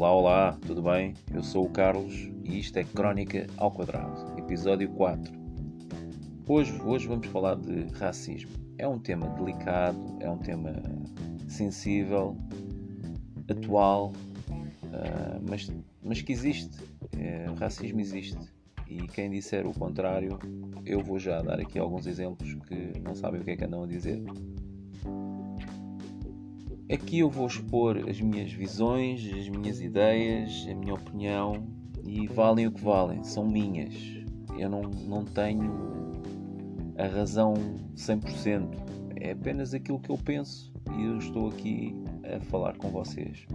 Olá, olá, tudo bem? Eu sou o Carlos e isto é Crónica ao Quadrado, episódio 4. Hoje, hoje vamos falar de racismo. É um tema delicado, é um tema sensível, atual, uh, mas, mas que existe. O racismo existe. E quem disser o contrário, eu vou já dar aqui alguns exemplos que não sabem o que é que andam a dizer. Aqui eu vou expor as minhas visões, as minhas ideias, a minha opinião e valem o que valem, são minhas. Eu não, não tenho a razão 100%, é apenas aquilo que eu penso e eu estou aqui a falar com vocês.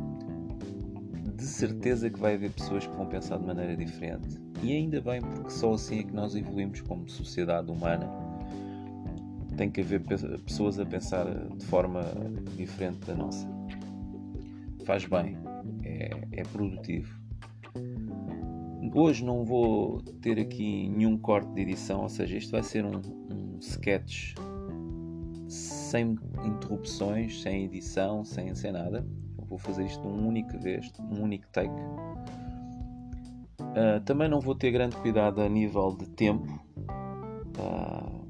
De certeza que vai haver pessoas que vão pensar de maneira diferente e ainda bem, porque só assim é que nós evoluímos como sociedade humana tem que haver pessoas a pensar de forma diferente da nossa. Faz bem, é, é produtivo. Hoje não vou ter aqui nenhum corte de edição, ou seja, isto vai ser um, um sketch sem interrupções, sem edição, sem, sem nada. Eu vou fazer isto num único vez, num único take. Uh, também não vou ter grande cuidado a nível de tempo. Uh,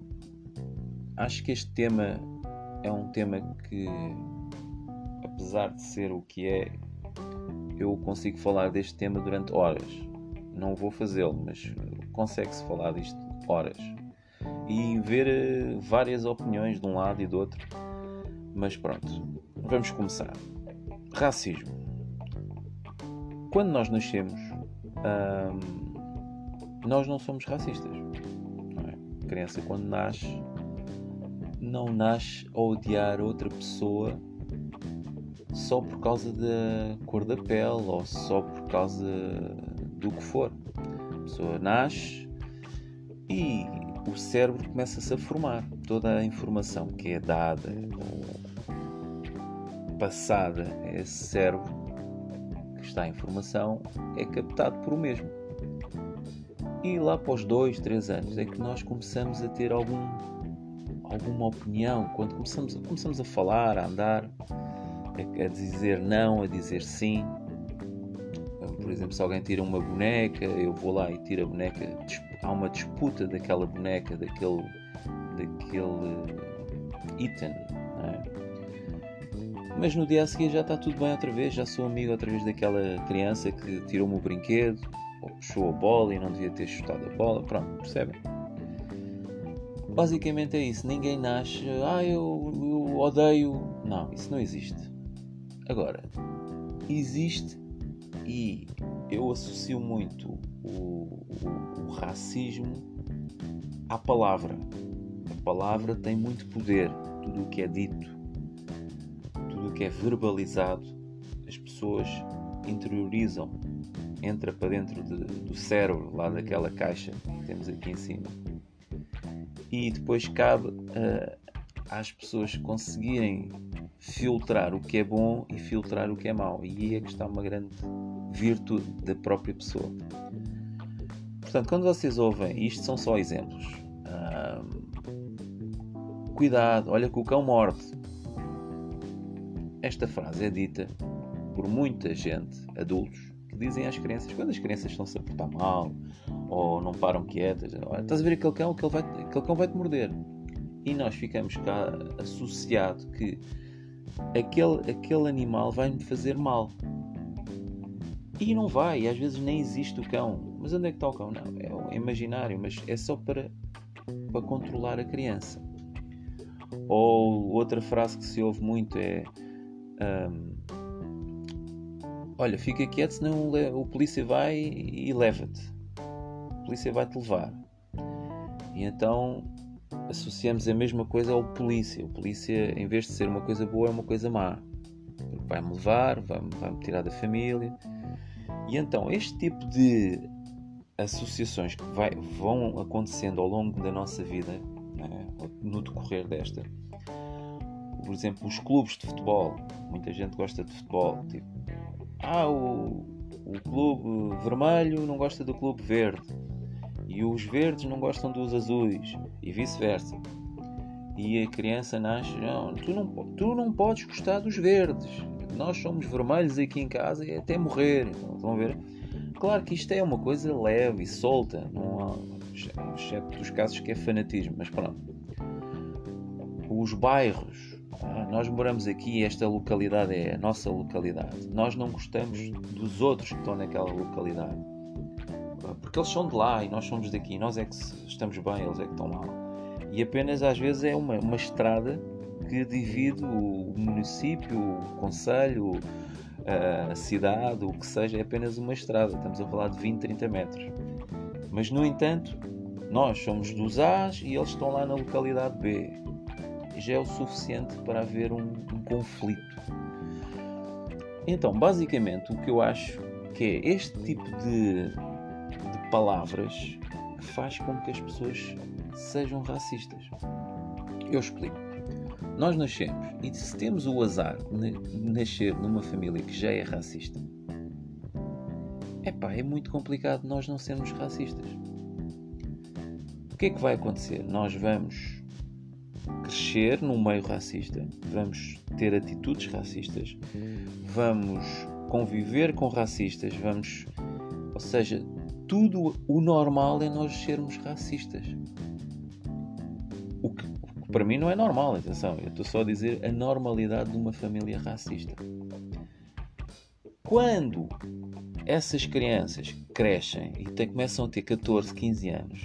acho que este tema é um tema que, apesar de ser o que é, eu consigo falar deste tema durante horas. Não vou fazê-lo, mas consegue-se falar disto horas. E ver eh, várias opiniões de um lado e do outro. Mas pronto, vamos começar. Racismo. Quando nós nascemos, hum, nós não somos racistas. Não é? A criança, quando nasce, não nasce a odiar outra pessoa só por causa da cor da pele ou só por causa do que for. A pessoa nasce e o cérebro começa-se a formar. Toda a informação que é dada ou passada a esse cérebro que está em formação é captado por o mesmo. E lá os dois, três anos é que nós começamos a ter algum alguma opinião, quando começamos, começamos a falar, a andar, a, a dizer não, a dizer sim. Por exemplo, se alguém tira uma boneca, eu vou lá e tiro a boneca, há uma disputa daquela boneca, daquele, daquele item. É? Mas no dia a seguir já está tudo bem outra vez, já sou amigo outra vez daquela criança que tirou-me o brinquedo, ou puxou a bola e não devia ter chutado a bola, pronto, percebem? Basicamente é isso. Ninguém nasce, ah, eu, eu odeio. Não, isso não existe. Agora, existe e eu associo muito o, o, o, racismo à palavra. A palavra tem muito poder. Tudo o que é dito, tudo o que é verbalizado, as pessoas interiorizam, entra para dentro de, do cérebro, lá daquela caixa que temos aqui em cima e depois cabe uh, às pessoas conseguirem filtrar o que é bom e filtrar o que é mau. E aí é que está uma grande virtude da própria pessoa. Portanto, quando vocês ouvem, isto são só exemplos. Uh, cuidado, olha que o cão morde. Esta frase é dita por muita gente, adultos, que dizem às crianças quando as crianças estão-se a portar mal ou não param quietas. Olha, estás a ver aquele cão, aquele, vai, aquele cão vai-te morder. E nós ficamos cá associado que aquele, aquele animal vai-me fazer mal. E não vai, às vezes nem existe o cão. Mas onde é que está o cão? Não, é imaginário, mas é só para, para controlar a criança. Ou outra frase que se ouve muito é. Um, Olha, fica quieto, senão o polícia vai e leva-te polícia vai-te levar. E então associamos a mesma coisa ao polícia. O polícia, em vez de ser uma coisa boa, é uma coisa má. Vai-me levar, vai-me vai tirar da família. E então, este tipo de associações que vai, vão acontecendo ao longo da nossa vida, né, no decorrer desta, por exemplo, os clubes de futebol, muita gente gosta de futebol, tipo, ah, o, o clube vermelho não gosta do clube verde e os verdes não gostam dos azuis e vice-versa. E a criança nasce, não tu, não, tu não podes gostar dos verdes. nós somos vermelhos aqui em casa e até morrer. Então, estão ver? Claro que isto é uma coisa leve e solta, não há, exceto dos casos que é fanatismo, mas pronto. Os bairros, ah, nós moramos aqui, esta localidade é a nossa localidade. Nós não gostamos dos outros que estão naquela localidade. Porque eles são de lá e nós somos daqui. Nós é que estamos bem, eles é que estão mal. E apenas às vezes é uma, uma estrada que divide o município, o conselho, a cidade, o que seja, é apenas uma estrada. Estamos a falar de 20, 30 metros. Mas, no entanto, nós somos dos A's e eles estão lá na localidade B. Já é o suficiente para haver um, um conflito. Então, basicamente, o que eu acho que é este tipo de palavras que faz com que as pessoas sejam racistas. Eu explico. Nós nascemos e se temos o azar de nascer numa família que já é racista, epá, é muito complicado nós não sermos racistas. O que é que vai acontecer? Nós vamos crescer num meio racista, vamos ter atitudes racistas, vamos conviver com racistas, vamos. Ou seja, tudo o normal é nós sermos racistas. O que, para mim não é normal, atenção, eu estou só a dizer a normalidade de uma família racista. Quando essas crianças crescem e tem, começam a ter 14, 15 anos,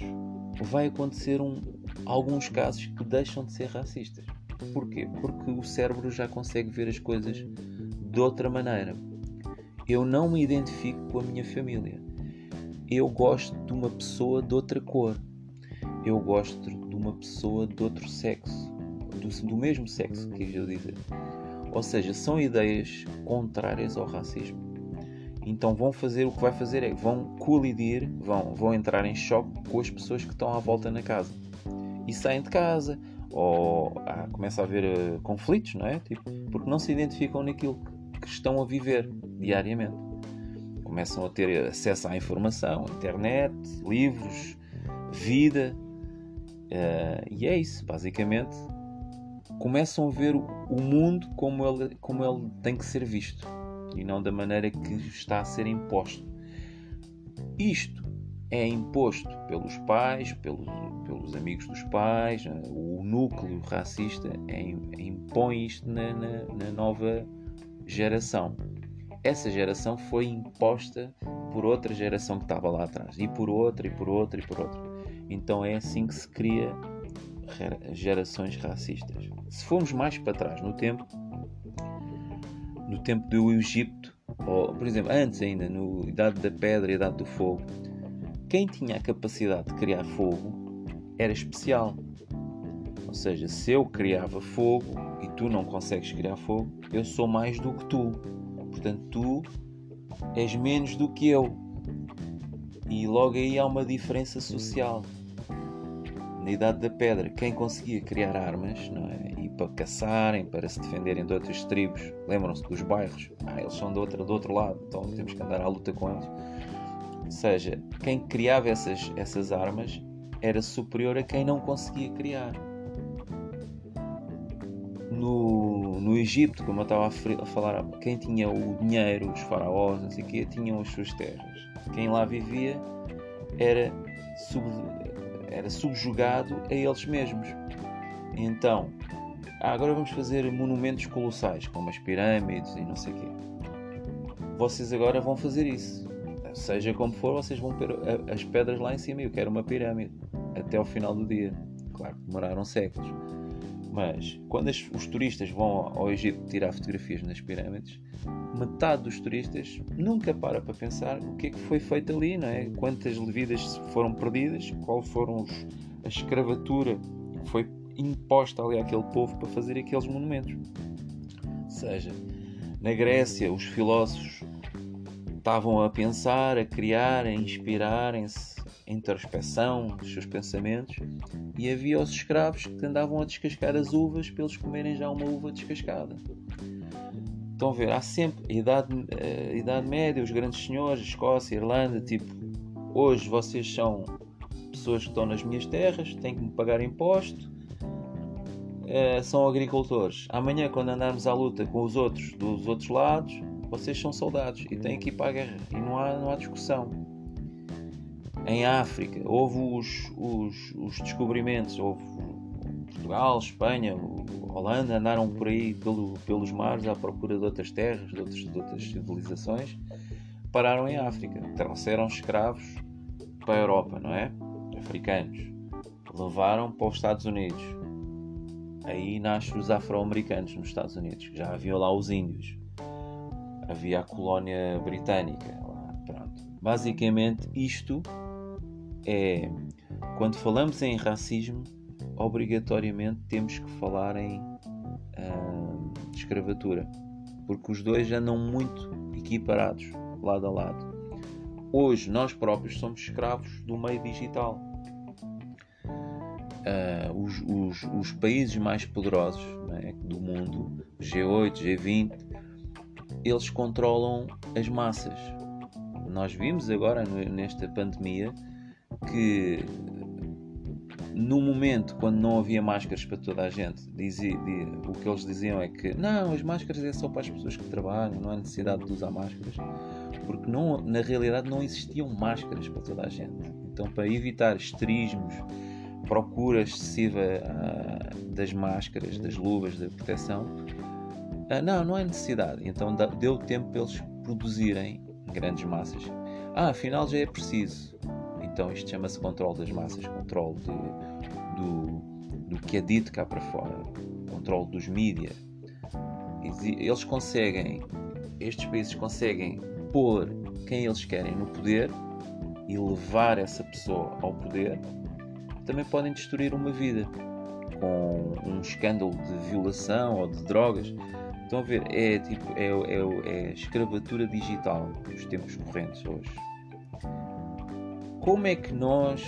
vai acontecer um, alguns casos que deixam de ser racistas. Porquê? Porque o cérebro já consegue ver as coisas de outra maneira. Eu não me identifico com a minha família. Eu gosto de uma pessoa de outra cor. Eu gosto uma pessoa de outro sexo, do, do mesmo sexo, quis eu dizer. Ou seja, são ideias contrárias ao racismo. Então vão fazer o que vai fazer é vão colidir, vão, vão entrar em choque com as pessoas que estão à volta na casa. E saem de casa, ou ah, começa a haver uh, conflitos, não é? Tipo, porque não se identificam naquilo que estão a viver diariamente. Começam a ter acesso à informação, internet, livros, vida, Uh, e é isso, basicamente. Começam a ver o mundo como ele, como ele tem que ser visto e não da maneira que está a ser imposto. Isto é imposto pelos pais, pelos, pelos amigos dos pais, eh, o núcleo racista é, impõe isto na, na, na nova geração. Essa geração foi imposta por outra geração que estava lá atrás, e por outra, e por outra, e por outra. Então é assim que se cria gerações racistas. Se formos mais para trás no tempo, no tempo do Egito, ou por exemplo, antes ainda, no Idade da Pedra e Idade do Fogo, quem tinha a capacidade de criar fogo era especial. Ou seja, se eu criava fogo e tu não consegues criar fogo, eu sou mais do que tu. Portanto, tu és menos do que eu. E logo aí há uma diferença social na Idade da Pedra, quem conseguia criar armas não é? e para caçarem, para se defenderem de outras tribos, lembram-se dos bairros, ah, eles são do outro, do outro lado, então temos que andar à luta com eles. Ou seja, quem criava essas, essas armas era superior a quem não conseguia criar. No, no Egito, como eu estava a, falar, quem tinha o dinheiro, os faraós, não sei o quê, tinham as suas terras. Quem lá vivia era sub, era subjugado a eles mesmos. Então, agora vamos fazer monumentos colossais, como as pirâmides e não sei o quê. Vocês agora vão fazer isso. Seja como for, vocês vão ter as pedras lá em cima. Eu quero uma pirâmide até ao final do dia. Claro que demoraram séculos. Mas quando as, os turistas vão ao Egito tirar fotografias nas pirâmides, metade dos turistas nunca para para pensar o que é que foi feito ali, não é? Quantas vidas foram perdidas, qual foram os, a escravatura que foi imposta ali àquele povo para fazer aqueles monumentos. Ou seja, na Grécia os filósofos estavam a pensar, a criar, a inspirarem-se introspeção dos seus pensamentos e havia os escravos que andavam a descascar as uvas para eles comerem já uma uva descascada. Estão a ver, há sempre a idade, a idade média, os grandes senhores, Escócia, Irlanda, tipo, hoje vocês são pessoas que estão nas minhas terras, têm que me pagar imposto, uh, são agricultores. Amanhã, quando andarmos à luta com os outros dos outros lados, vocês são soldados e têm que ir para a guerra. E não há, não há discussão. Em África, houve os, os, os descobrimentos, houve Portugal, Espanha, Holanda, andaram por aí pelo, pelos mares à procura de outras terras, de outras, de outras civilizações, pararam em África, trouxeram escravos para a Europa, não é? Africanos. Levaram para os Estados Unidos. Aí nascem os afro-americanos nos Estados Unidos. Já havia lá os índios. Havia a colónia britânica. Lá, pronto. Basicamente, isto é. Quando falamos em racismo, obrigatoriamente temos que falar em uh, escravatura, porque os dois andam muito equiparados, lado a lado. Hoje nós próprios somos escravos do meio digital. Uh, os, os, os, países mais poderosos né, do mundo, G8, G20, eles controlam as massas. Nós vimos agora nesta pandemia que no momento, quando não havia máscaras para toda a gente, dizia, dizia, o que eles diziam é que não, as máscaras é só para as pessoas que trabalham, não há necessidade de usar máscaras, porque não, na realidade não existiam máscaras para toda a gente. Então, para evitar esterismos, procura excessiva uh, das máscaras, das luvas de proteção, uh, não, não há necessidade. Então, deu tempo para eles produzirem grandes massas. Ah, afinal já é preciso então isto chama-se controle das massas, controle de, do, do que é dito cá para fora, controle dos mídias. Eles conseguem, estes países conseguem pôr quem eles querem no poder e levar essa pessoa ao poder. Também podem destruir uma vida com um escândalo de violação ou de drogas. Estão a ver? É tipo é, é, é escravatura digital nos tempos correntes hoje como é que nós.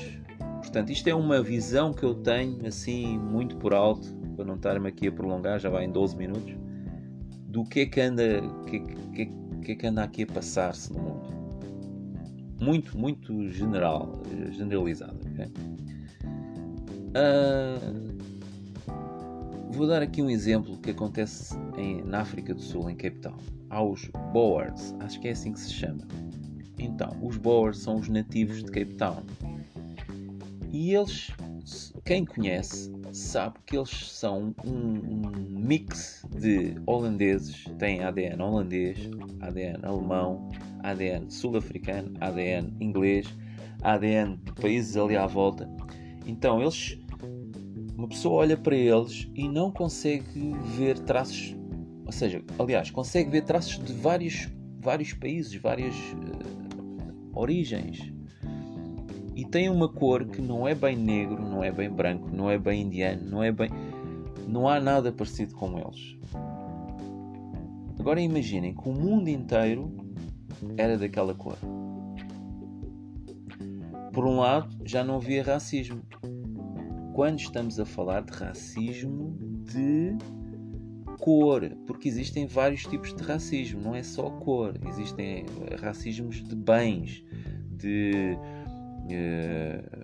Portanto, isto é uma visão que eu tenho, assim, muito por alto, para não estar-me aqui a prolongar, já vai em 12 minutos, do que é que anda, que, que, que é que anda aqui a passar-se no mundo. Muito, muito general, generalizado. Okay? Uh, vou dar aqui um exemplo que acontece em, na África do Sul, em Cape Town. Há os Boers, acho que é assim que se chama então, os Boers são os nativos de Cape Town. E eles, quem conhece, sabe que eles são um, um mix de holandeses, têm ADN holandês, ADN alemão, ADN sul-africano, ADN inglês, ADN de países ali à volta. Então, eles uma pessoa olha para eles e não consegue ver traços, ou seja, aliás, consegue ver traços de vários, vários países, várias uh, origens. E tem uma cor que não é bem negro, não é bem branco, não é bem indiano, não é bem. Não há nada parecido com eles. Agora imaginem que o mundo inteiro era daquela cor. Por um lado, já não havia racismo. Quando estamos a falar de racismo de cor, porque existem vários tipos de racismo, não é só cor, existem eh, racismos de bens, de uh,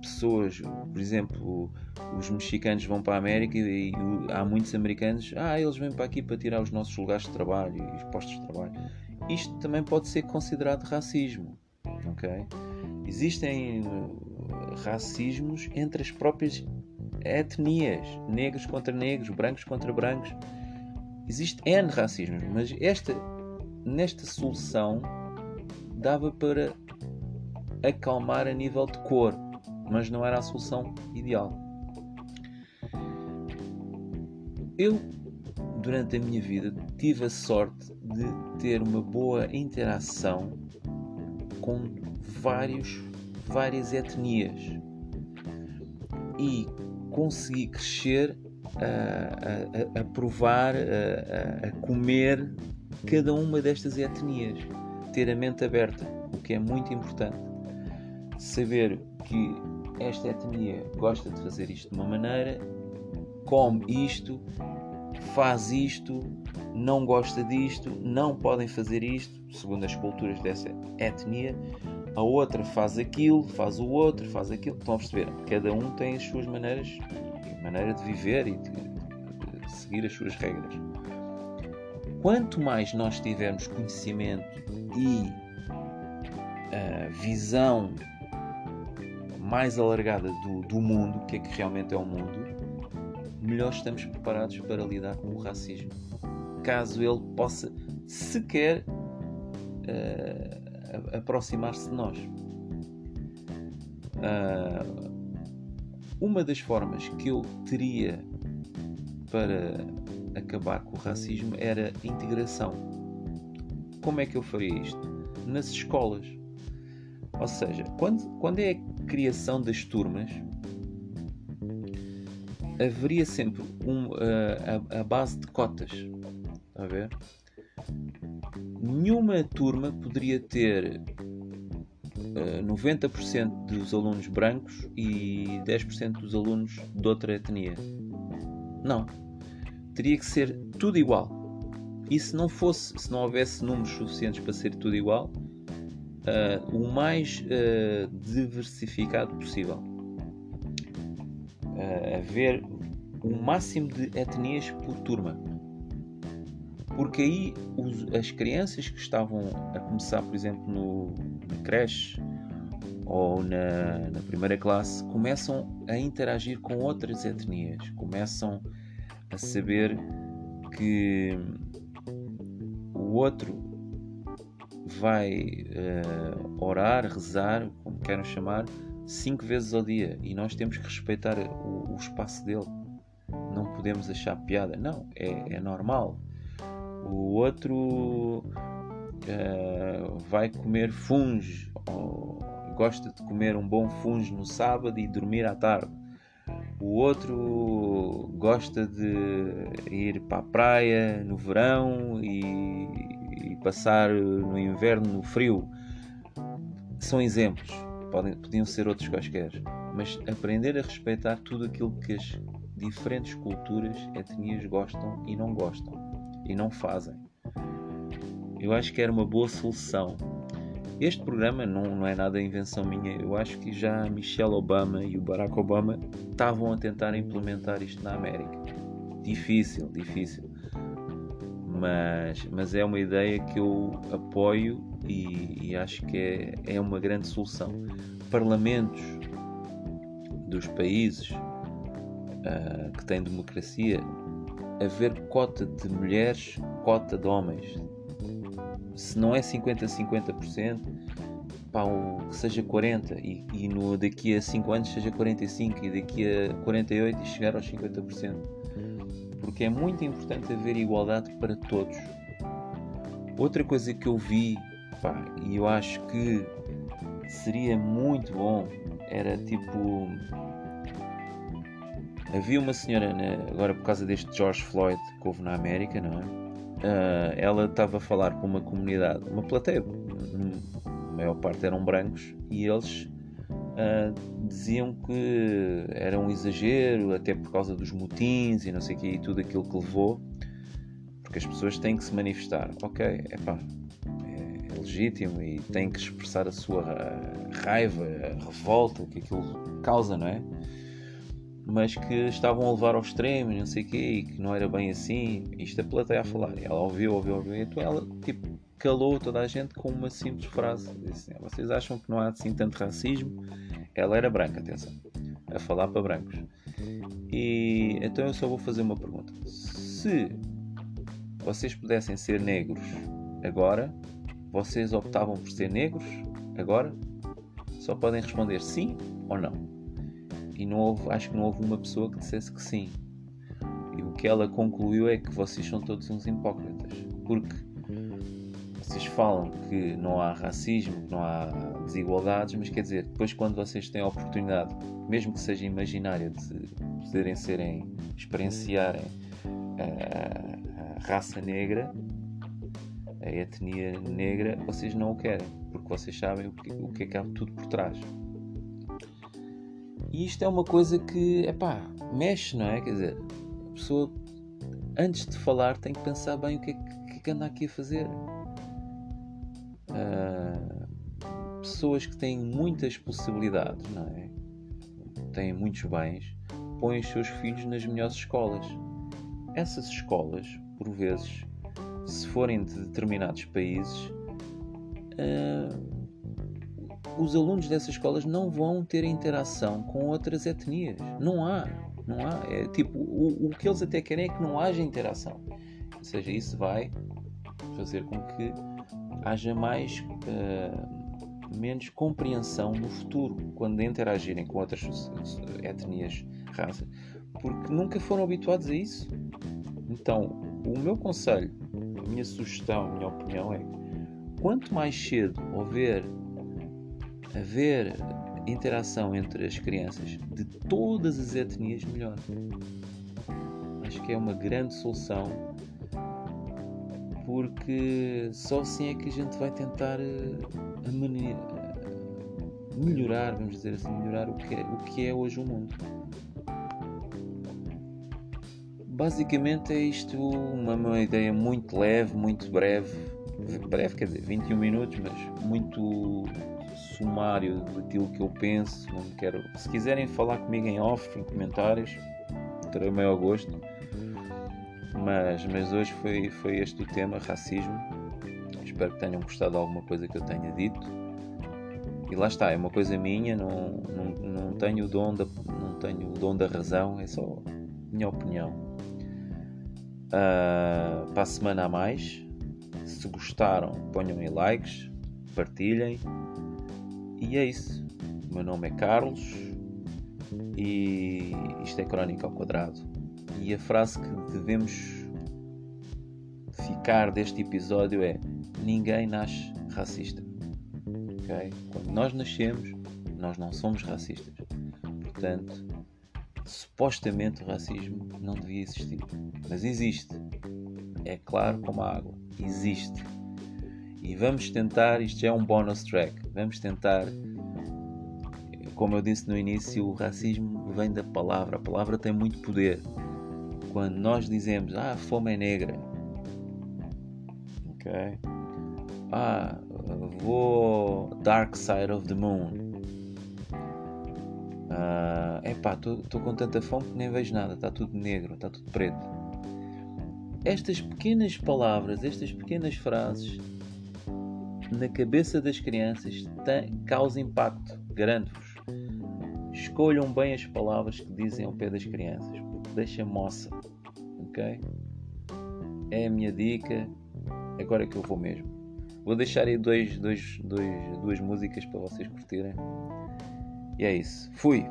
pessoas, por exemplo, os mexicanos vão para a América e, e, há muitos americanos, ah, eles vêm para aqui para tirar os nossos lugares de trabalho e os postos de trabalho. Isto também pode ser considerado racismo, ok? Existem uh, racismos entre as próprias etnias, negros contra negros, brancos contra brancos. Existe N racismos, mas esta, nesta solução dava para acalmar a nível de cor, mas não era a solução ideal. Eu, durante a minha vida, tive a sorte de ter uma boa interação com vários, várias etnias. E consegui crescer a, a, a provar, a, a, comer cada uma destas etnias, ter a mente aberta, o que é muito importante. Saber que esta etnia gosta de fazer isto de uma maneira, come isto, faz isto, não gosta disto, não podem fazer isto, segundo as culturas dessa etnia, a outra faz aquilo, faz o outro, faz aquilo. Estão a perceber? Cada um tem as suas maneiras, maneira de viver e de, seguir as suas regras. Quanto mais nós tivermos conhecimento e uh, visão mais alargada do, do mundo, o que é que realmente é o mundo, melhor estamos preparados para lidar com o racismo. Caso ele possa sequer uh, aproximar-se de nós. Uh, uma das formas que eu teria para acabar com o racismo era a integração. Como é que eu faria isto? Nas escolas. Ou seja, quando, quando é a criação das turmas, haveria sempre um, uh, a, a, base de cotas. A ver? Nenhuma turma poderia ter uh, 90% dos alunos brancos e 10% dos alunos de outra etnia. Não. Teria que ser tudo igual. E se não fosse, se não houvesse números suficientes para ser tudo igual, uh, o mais uh, diversificado possível. Haver o máximo de etnias por turma. Porque aí os, as crianças que estavam a começar, por exemplo, no, na creche ou na, na primeira classe, começam a interagir com outras etnias, começam a saber que o outro vai uh, orar, rezar, como queiram chamar, cinco vezes ao dia e nós temos que respeitar o, o espaço dele. Não podemos achar piada. Não, é, é normal. O outro uh, vai comer funge, gosta de comer um bom funge no sábado e dormir à tarde. O outro gosta de ir para a praia no verão e passar no inverno no frio. São exemplos, podem, podiam ser outros quaisquer, mas aprender a respeitar tudo aquilo que as diferentes culturas, etnias gostam e não gostam e não fazem. Eu acho que era uma boa solução. Este programa não, não é nada invenção minha. Eu acho que já Michelle Obama e o Barack Obama estavam a tentar implementar isto na América. Difícil, difícil mas, mas é uma ideia que eu apoio e, e acho que é, é uma grande solução. Parlamentos dos países uh, que têm democracia, haver cota de mulheres, cota de homens. Se não é 50-50%, pá, que seja 40% e, e no, daqui a 5 anos seja 45% e daqui a 48% e chegar aos 50% porque é muito importante haver igualdade para todos. Outra coisa que eu vi, pá, e eu acho que seria muito bom, era tipo. Havia uma senhora, né, agora por causa deste George Floyd que houve na América, não é? Uh, ela estava a falar com uma comunidade, uma plateia, a maior parte eram brancos, e eles uh, diziam que era um exagero, até por causa dos motins e não sei o que, e tudo aquilo que levou, porque as pessoas têm que se manifestar. Ok, é pá, é legítimo e têm que expressar a sua raiva, a revolta que aquilo causa, não é? Mas que estavam a levar ao extremo, não sei o quê, e que não era bem assim. Isto a plateia a falar. E ela ouviu, ouviu, ouviu. Então ela, tipo, calou toda a gente com uma simples frase. Disse, Vocês acham que não há assim tanto racismo? Ela era branca, atenção. A falar para brancos. E então eu só vou fazer uma pergunta. Se vocês pudessem ser negros agora, vocês optavam por ser negros agora? Só podem responder sim ou não. E não houve, acho que não houve uma pessoa que dissesse que sim. E o que ela concluiu é que vocês são todos uns hipócritas. Porque vocês falam que não há racismo, não há desigualdades, mas quer dizer, depois quando vocês têm a oportunidade, mesmo que seja imaginária, de poderem serem, experienciarem a, a raça negra, a etnia negra, vocês não o querem, porque vocês sabem o que, o que é que há tudo por trás. E isto é uma coisa que, é pá, mexe, não é? Quer dizer, a pessoa, antes de falar, tem que pensar bem o que é que, é que anda aqui a fazer uh, pessoas que têm muitas possibilidades, não é? Têm muitos bens, põem os seus filhos nas melhores escolas. Essas escolas, por vezes, se forem de determinados países, uh, os alunos dessas escolas não vão ter interação com outras etnias. Não há. Não há. É tipo, o, o que eles até querem é que não haja interação. Ou seja, isso vai fazer com que haja mais. Uh, menos compreensão no futuro quando interagirem com outras etnias, raças, porque nunca foram habituados a isso. Então, o meu conselho, a minha sugestão, a minha opinião é quanto mais cedo houver haver interação entre as crianças de todas as etnias, melhor. Acho que é uma grande solução porque só assim é que a gente vai tentar eh, melhorar, vamos dizer assim, melhorar o que é, o que é hoje o mundo. Basicamente é isto uma, uma ideia muito leve, muito breve, breve quer dizer 21 minutos, mas muito sumário daquilo que eu penso. Não quero. Se quiserem falar comigo em off, em comentários, terei o maior gosto. Mas, mas hoje foi, foi este o tema, racismo. Espero que tenham gostado de alguma coisa que eu tenha dito. E lá está, é uma coisa minha, não, não, não, tenho, o dom da, não tenho o dom da razão, é só minha opinião. Uh, para a semana a mais, se gostaram, ponham em likes, partilhem e é isso. O meu nome é Carlos e isto é Crónica ao Quadrado. E a frase que devemos ficar deste episódio é: Ninguém nasce racista. Okay? Quando nós nascemos, nós não somos racistas. Portanto, supostamente o racismo não devia existir. Mas existe. É claro como a água. Existe. E vamos tentar, isto é um bonus track, vamos tentar, como eu disse no início, o racismo vem da palavra, a palavra tem muito poder. Quando nós dizemos, ah, a fome é negra, ok? Ah, vou Dark Side of the Moon. Ah, epá, estou com tanta fome que nem vejo nada, está tudo negro, está tudo preto. Estas pequenas palavras, estas pequenas frases na cabeça das crianças tem, causa impacto, garanto-vos. Escolham bem as palavras que dizem ao pé das crianças, porque deixa moça, ok? É a minha dica, agora é que eu vou mesmo. Vou deixar aí dois, dois, dois, duas músicas para vocês curtirem. E é isso. Fui!